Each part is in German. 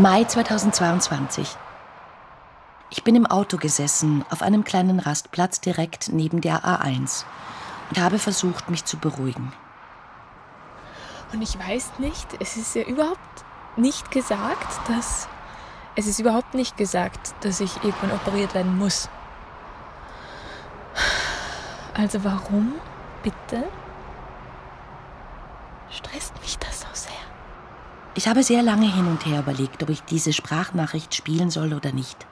Mai 2022. Ich bin im Auto gesessen, auf einem kleinen Rastplatz direkt neben der A1 und habe versucht, mich zu beruhigen. Und ich weiß nicht, es ist ja überhaupt nicht gesagt, dass. Es ist überhaupt nicht gesagt, dass ich irgendwann operiert werden muss. Also warum, bitte, stresst mich das so sehr? Ich habe sehr lange hin und her überlegt, ob ich diese Sprachnachricht spielen soll oder nicht.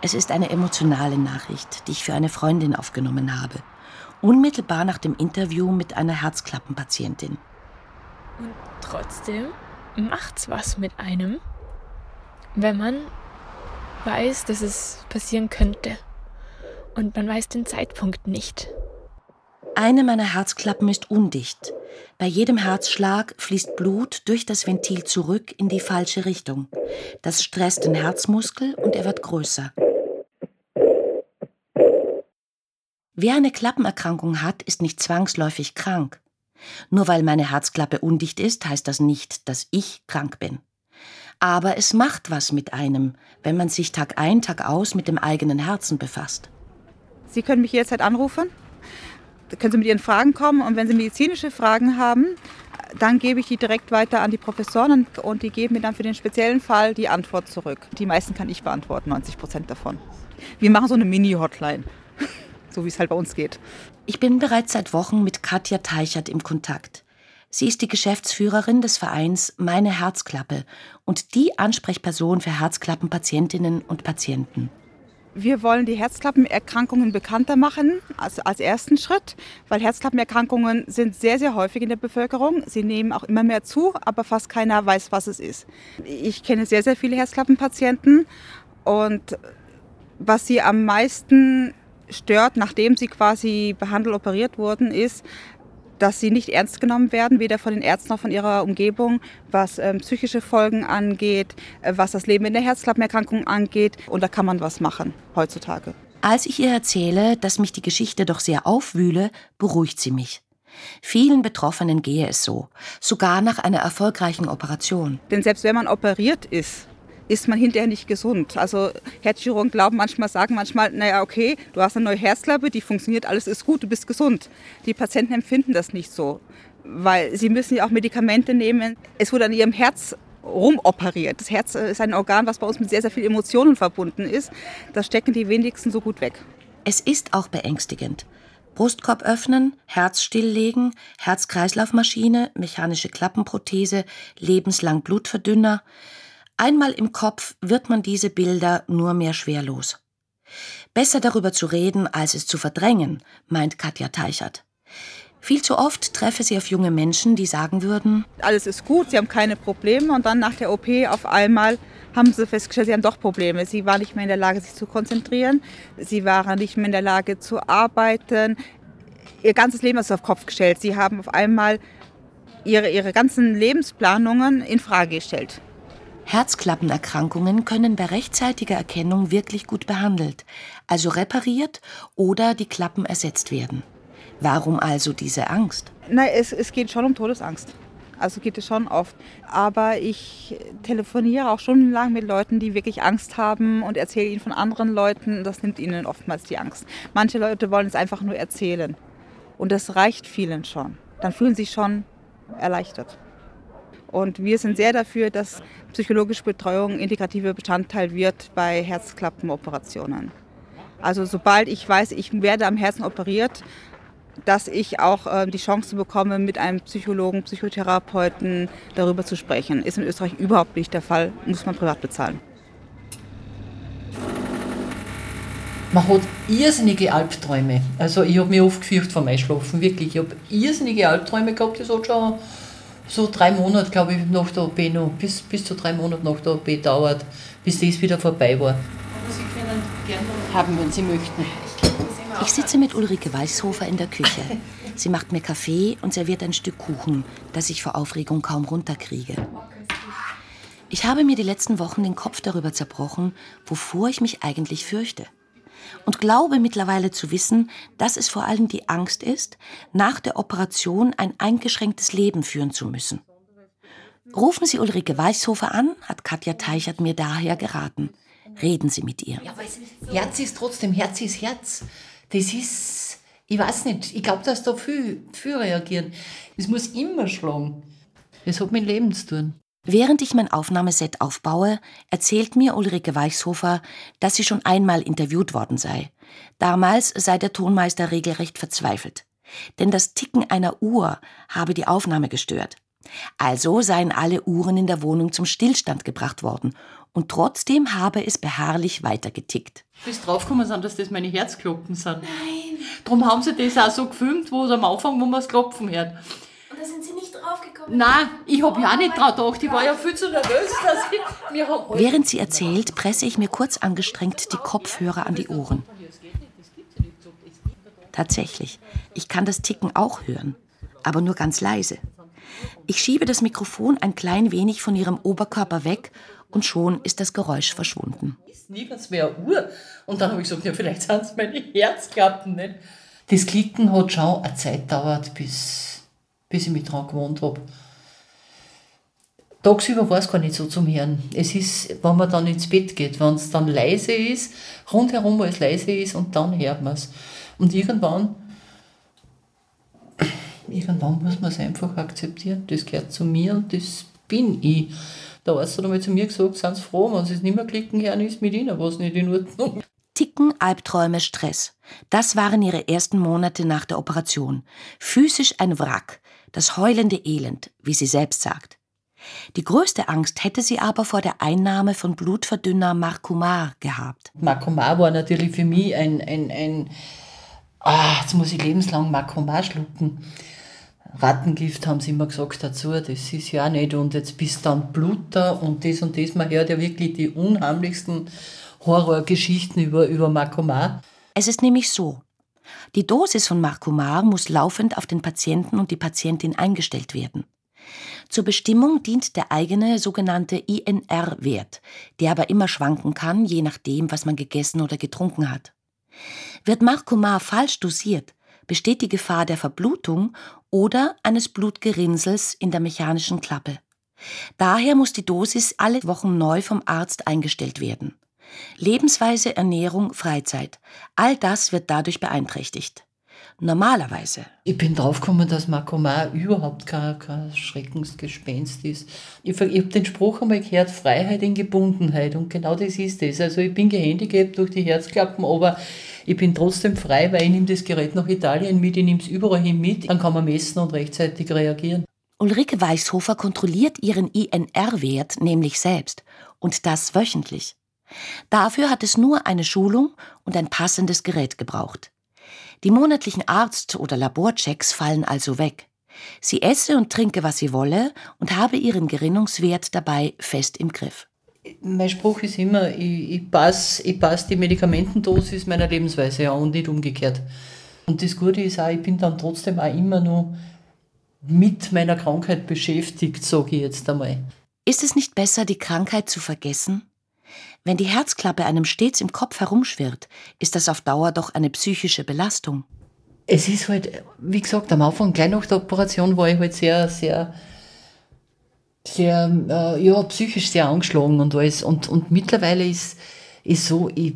Es ist eine emotionale Nachricht, die ich für eine Freundin aufgenommen habe. Unmittelbar nach dem Interview mit einer Herzklappenpatientin. Und trotzdem macht's was mit einem, wenn man weiß, dass es passieren könnte. Und man weiß den Zeitpunkt nicht. Eine meiner Herzklappen ist undicht. Bei jedem Herzschlag fließt Blut durch das Ventil zurück in die falsche Richtung. Das stresst den Herzmuskel und er wird größer. Wer eine Klappenerkrankung hat, ist nicht zwangsläufig krank. Nur weil meine Herzklappe undicht ist, heißt das nicht, dass ich krank bin. Aber es macht was mit einem, wenn man sich Tag ein, Tag aus mit dem eigenen Herzen befasst. Sie können mich jederzeit anrufen. Können Sie mit Ihren Fragen kommen und wenn Sie medizinische Fragen haben, dann gebe ich die direkt weiter an die Professoren und die geben mir dann für den speziellen Fall die Antwort zurück. Die meisten kann ich beantworten, 90 Prozent davon. Wir machen so eine Mini-Hotline, so wie es halt bei uns geht. Ich bin bereits seit Wochen mit Katja Teichert im Kontakt. Sie ist die Geschäftsführerin des Vereins Meine Herzklappe und die Ansprechperson für Herzklappenpatientinnen und Patienten. Wir wollen die Herzklappenerkrankungen bekannter machen, also als ersten Schritt, weil Herzklappenerkrankungen sind sehr, sehr häufig in der Bevölkerung. Sie nehmen auch immer mehr zu, aber fast keiner weiß, was es ist. Ich kenne sehr, sehr viele Herzklappenpatienten und was sie am meisten stört, nachdem sie quasi behandelt operiert wurden, ist, dass sie nicht ernst genommen werden, weder von den Ärzten noch von ihrer Umgebung, was ähm, psychische Folgen angeht, äh, was das Leben in der Herzklappenerkrankung angeht. Und da kann man was machen heutzutage. Als ich ihr erzähle, dass mich die Geschichte doch sehr aufwühle, beruhigt sie mich. Vielen Betroffenen gehe es so, sogar nach einer erfolgreichen Operation. Denn selbst wenn man operiert ist, ist man hinterher nicht gesund. Also Herzchirurgen glauben manchmal, sagen manchmal, naja, okay, du hast eine neue Herzklappe, die funktioniert, alles ist gut, du bist gesund. Die Patienten empfinden das nicht so, weil sie müssen ja auch Medikamente nehmen. Es wurde an ihrem Herz rumoperiert. Das Herz ist ein Organ, was bei uns mit sehr, sehr vielen Emotionen verbunden ist. Das stecken die wenigsten so gut weg. Es ist auch beängstigend. Brustkorb öffnen, Herz stilllegen, Herz-Kreislauf-Maschine, mechanische Klappenprothese, lebenslang Blutverdünner. Einmal im Kopf wird man diese Bilder nur mehr schwerlos. Besser darüber zu reden, als es zu verdrängen, meint Katja Teichert. Viel zu oft treffe sie auf junge Menschen, die sagen würden, alles ist gut, sie haben keine Probleme und dann nach der OP auf einmal haben sie festgestellt, sie haben doch Probleme. Sie waren nicht mehr in der Lage, sich zu konzentrieren, sie waren nicht mehr in der Lage zu arbeiten. Ihr ganzes Leben ist auf den Kopf gestellt. Sie haben auf einmal ihre, ihre ganzen Lebensplanungen in Frage gestellt. Herzklappenerkrankungen können bei rechtzeitiger Erkennung wirklich gut behandelt, also repariert oder die Klappen ersetzt werden. Warum also diese Angst? Nein, es, es geht schon um Todesangst. Also geht es schon oft. Aber ich telefoniere auch stundenlang mit Leuten, die wirklich Angst haben und erzähle ihnen von anderen Leuten. Das nimmt ihnen oftmals die Angst. Manche Leute wollen es einfach nur erzählen. Und das reicht vielen schon. Dann fühlen sie sich schon erleichtert. Und wir sind sehr dafür, dass psychologische Betreuung integrativer Bestandteil wird bei Herzklappenoperationen. Also sobald ich weiß, ich werde am Herzen operiert, dass ich auch äh, die Chance bekomme, mit einem Psychologen, Psychotherapeuten darüber zu sprechen. Ist in Österreich überhaupt nicht der Fall, muss man privat bezahlen. Man hat irrsinnige Albträume. Also ich habe mich oft gefürchtet vom Einschlafen, wirklich. Ich habe irrsinnige Albträume gehabt, das hat schon so drei Monate, glaube ich, nach der OP noch, bis, bis zu drei Monate nach der OP dauert, bis das wieder vorbei war. Sie können gerne haben, wenn Sie möchten. Ich sitze mit Ulrike Weißhofer in der Küche. Sie macht mir Kaffee und serviert ein Stück Kuchen, das ich vor Aufregung kaum runterkriege. Ich habe mir die letzten Wochen den Kopf darüber zerbrochen, wovor ich mich eigentlich fürchte und glaube mittlerweile zu wissen, dass es vor allem die Angst ist, nach der Operation ein eingeschränktes Leben führen zu müssen. Rufen Sie Ulrike Weichshofer an, hat Katja Teichert mir daher geraten. Reden Sie mit ihr. Ja, Herz ist trotzdem, Herz ist Herz. Das ist, ich weiß nicht, ich glaube, dass da viel, viel reagieren. Es muss immer schlagen. Das hat mit Leben zu tun. Während ich mein Aufnahmeset aufbaue, erzählt mir Ulrike Weichshofer, dass sie schon einmal interviewt worden sei. Damals sei der Tonmeister regelrecht verzweifelt. Denn das Ticken einer Uhr habe die Aufnahme gestört. Also seien alle Uhren in der Wohnung zum Stillstand gebracht worden. Und trotzdem habe es beharrlich weitergetickt. Bis draufgekommen sind, dass das meine Herzglocken sind. Nein. Darum haben sie das auch so gefilmt, wo es am Anfang, wo man das Klopfen hört. Und da sind sie nicht draufgekommen? Nein, ich habe ja auch nicht drauf gedacht. Ich war ja viel zu nervös, dass ich mir Während sie erzählt, presse ich mir kurz angestrengt die Kopfhörer an die Ohren. Tatsächlich, ich kann das Ticken auch hören, aber nur ganz leise. Ich schiebe das Mikrofon ein klein wenig von ihrem Oberkörper weg und schon ist das Geräusch verschwunden. Niemals mehr Uhr. Und dann habe ich gesagt, ja, vielleicht sind es meine Herzklappen nicht. Das Klicken hat schon eine Zeit gedauert, bis, bis ich mich daran gewohnt habe. Tagsüber war es gar nicht so zum Hören. Es ist, wenn man dann ins Bett geht, wenn es dann leise ist, rundherum alles leise ist und dann hört man es. Und irgendwann irgendwann muss man es einfach akzeptieren. Das gehört zu mir und das bin ich. Der Arzt hat einmal zu mir gesagt, sind Sie froh, wenn Sie es nicht mehr klicken hören, ist mit Ihnen was nicht in Ordnung. Ticken, Albträume, Stress. Das waren ihre ersten Monate nach der Operation. Physisch ein Wrack, das heulende Elend, wie sie selbst sagt. Die größte Angst hätte sie aber vor der Einnahme von Blutverdünner Marcumar gehabt. Marcumar war natürlich für mich ein, ein, ein ah, jetzt muss ich lebenslang Marcumar schlucken. Rattengift haben sie immer gesagt dazu, das ist ja nicht. Und jetzt bist dann Bluter und das und das. Man hört ja wirklich die unheimlichsten Horrorgeschichten über, über Markomar. Es ist nämlich so. Die Dosis von Marcomar muss laufend auf den Patienten und die Patientin eingestellt werden. Zur Bestimmung dient der eigene sogenannte INR-Wert, der aber immer schwanken kann, je nachdem, was man gegessen oder getrunken hat. Wird Marcomar falsch dosiert, besteht die Gefahr der Verblutung oder eines Blutgerinnsels in der mechanischen Klappe. Daher muss die Dosis alle Wochen neu vom Arzt eingestellt werden. Lebensweise, Ernährung, Freizeit, all das wird dadurch beeinträchtigt. Normalerweise. Ich bin draufgekommen, dass Makoma überhaupt kein, kein Schreckensgespenst ist. Ich, ich habe den Spruch einmal gehört, Freiheit in Gebundenheit. Und genau das ist es. Also ich bin gehandicapt durch die Herzklappen, aber ich bin trotzdem frei, weil ich nehme das Gerät nach Italien mit, ich nehme es überall hin mit. Dann kann man messen und rechtzeitig reagieren. Ulrike Weißhofer kontrolliert ihren INR-Wert nämlich selbst. Und das wöchentlich. Dafür hat es nur eine Schulung und ein passendes Gerät gebraucht. Die monatlichen Arzt- oder Laborchecks fallen also weg. Sie esse und trinke, was sie wolle und habe ihren Gerinnungswert dabei fest im Griff. Mein Spruch ist immer, ich, ich passe ich pass die Medikamentendosis meiner Lebensweise an und nicht umgekehrt. Und das Gute ist auch, ich bin dann trotzdem auch immer noch mit meiner Krankheit beschäftigt, sage ich jetzt einmal. Ist es nicht besser, die Krankheit zu vergessen? Wenn die Herzklappe einem stets im Kopf herumschwirrt, ist das auf Dauer doch eine psychische Belastung. Es ist halt, wie gesagt, am Anfang, gleich nach der Operation, war ich halt sehr, sehr sehr, äh, ja, psychisch sehr angeschlagen und alles. Und, und mittlerweile ist, ist so, ich,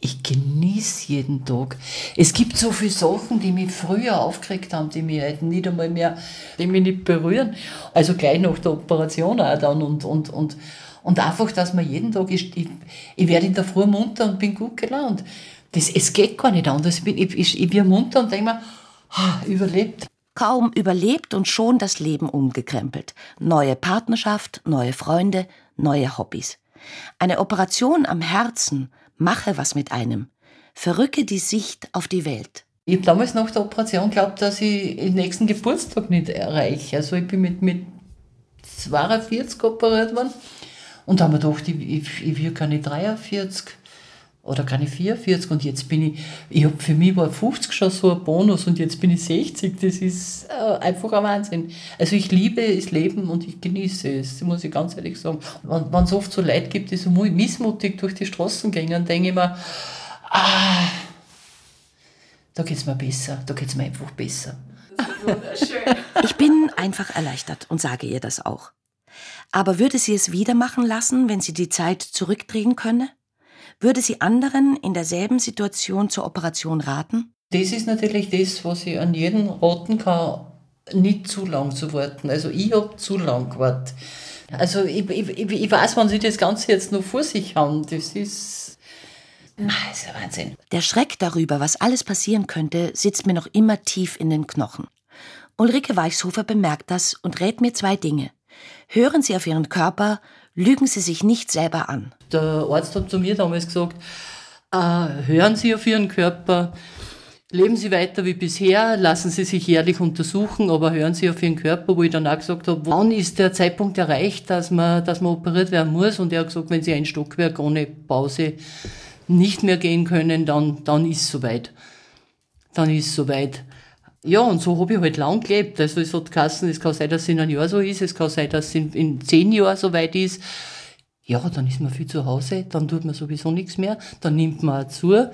ich genieße jeden Tag. Es gibt so viele Sachen, die mich früher aufgeregt haben, die mich heute nicht einmal mehr, die mich nicht berühren. Also gleich nach der Operation auch dann und, und, und, und einfach, dass man jeden Tag, ich, ich, ich werde in der Früh munter und bin gut gelaunt. Das, es geht gar nicht anders. Ich, bin, ich, ich, ich bin munter und denke mir, ah, überlebt. Kaum überlebt und schon das Leben umgekrempelt. Neue Partnerschaft, neue Freunde, neue Hobbys. Eine Operation am Herzen mache was mit einem. Verrücke die Sicht auf die Welt. Ich habe damals nach der Operation geglaubt, dass ich den nächsten Geburtstag nicht erreiche. Also ich bin mit, mit 42 operiert worden und da haben wir gedacht, ich, ich, ich will keine 43 oder keine 44 und jetzt bin ich, ich habe für mich war 50 schon so ein Bonus und jetzt bin ich 60, das ist äh, einfach ein Wahnsinn. Also ich liebe das Leben und ich genieße es, muss ich ganz ehrlich sagen. Wenn es oft so Leid gibt, die so missmutig durch die Straßen gehen, dann denke ich mir, ah, da geht es mir besser, da geht es mir einfach besser. Ich bin einfach erleichtert und sage ihr das auch. Aber würde sie es wieder machen lassen, wenn sie die Zeit zurückdrehen könne? Würde sie anderen in derselben Situation zur Operation raten? Das ist natürlich das, was ich an jeden raten kann, nicht zu lang zu warten. Also ich habe zu lang gewartet. Also ich, ich, ich weiß, wann sie das Ganze jetzt noch vor sich haben. Das ist, das ist Wahnsinn. Der Schreck darüber, was alles passieren könnte, sitzt mir noch immer tief in den Knochen. Ulrike Weichshofer bemerkt das und rät mir zwei Dinge. Hören Sie auf Ihren Körper, lügen Sie sich nicht selber an. Der Arzt hat zu mir damals gesagt, äh, hören Sie auf Ihren Körper, leben Sie weiter wie bisher, lassen Sie sich jährlich untersuchen, aber hören Sie auf Ihren Körper, wo ich dann auch gesagt habe, wann ist der Zeitpunkt erreicht, dass man, dass man operiert werden muss? Und er hat gesagt, wenn Sie ein Stockwerk ohne Pause nicht mehr gehen können, dann, dann ist es soweit. Dann ist es soweit. Ja, und so habe ich halt lang gelebt. Also es hat geheißen, es kann sein, dass es in einem Jahr so ist, es kann sein, dass es in, in zehn Jahren so weit ist. Ja, dann ist man viel zu Hause, dann tut man sowieso nichts mehr, dann nimmt man auch zu.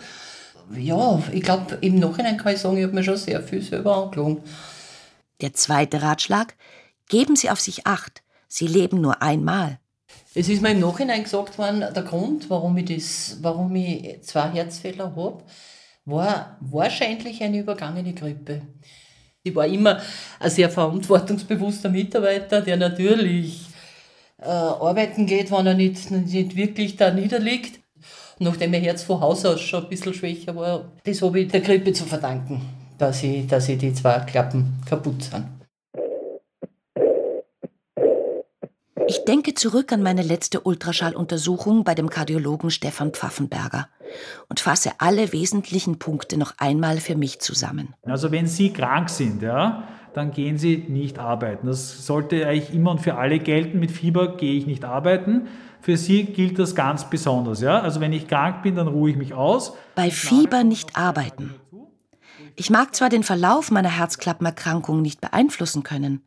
Ja, ich glaube, im Nachhinein kann ich sagen, ich habe mir schon sehr viel selber angelogen. Der zweite Ratschlag, geben Sie auf sich Acht. Sie leben nur einmal. Es ist mir im Nachhinein gesagt worden, der Grund, warum ich, das, warum ich zwei Herzfehler habe, war wahrscheinlich eine übergangene Grippe. Ich war immer ein sehr verantwortungsbewusster Mitarbeiter, der natürlich äh, arbeiten geht, wenn er nicht, nicht wirklich da niederliegt. Nachdem mein Herz von Haus aus schon ein bisschen schwächer war, das habe ich der Grippe zu verdanken, dass ich, dass ich die zwei Klappen kaputt sind. Ich denke zurück an meine letzte Ultraschalluntersuchung bei dem Kardiologen Stefan Pfaffenberger und fasse alle wesentlichen Punkte noch einmal für mich zusammen. Also wenn Sie krank sind, ja, dann gehen Sie nicht arbeiten. Das sollte eigentlich immer und für alle gelten. Mit Fieber gehe ich nicht arbeiten. Für Sie gilt das ganz besonders. Ja? Also wenn ich krank bin, dann ruhe ich mich aus. Bei Fieber nicht arbeiten. Ich mag zwar den Verlauf meiner Herzklappenerkrankung nicht beeinflussen können,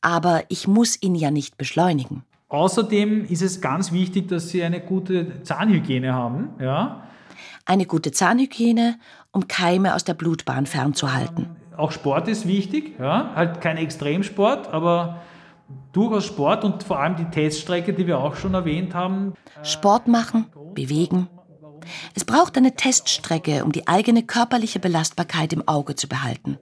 aber ich muss ihn ja nicht beschleunigen. Außerdem ist es ganz wichtig, dass Sie eine gute Zahnhygiene haben. Ja? Eine gute Zahnhygiene, um Keime aus der Blutbahn fernzuhalten. Auch Sport ist wichtig, ja? halt kein Extremsport, aber durchaus Sport und vor allem die Teststrecke, die wir auch schon erwähnt haben. Sport machen, bewegen. Es braucht eine Teststrecke, um die eigene körperliche Belastbarkeit im Auge zu behalten.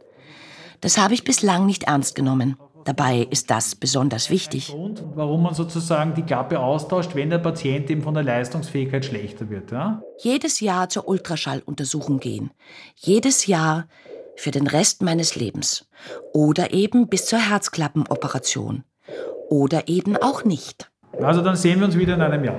Das habe ich bislang nicht ernst genommen. Dabei ist das besonders wichtig. Grund, warum man sozusagen die Klappe austauscht, wenn der Patient eben von der Leistungsfähigkeit schlechter wird. Ja? Jedes Jahr zur Ultraschalluntersuchung gehen. Jedes Jahr für den Rest meines Lebens. Oder eben bis zur Herzklappenoperation. Oder eben auch nicht. Also dann sehen wir uns wieder in einem Jahr.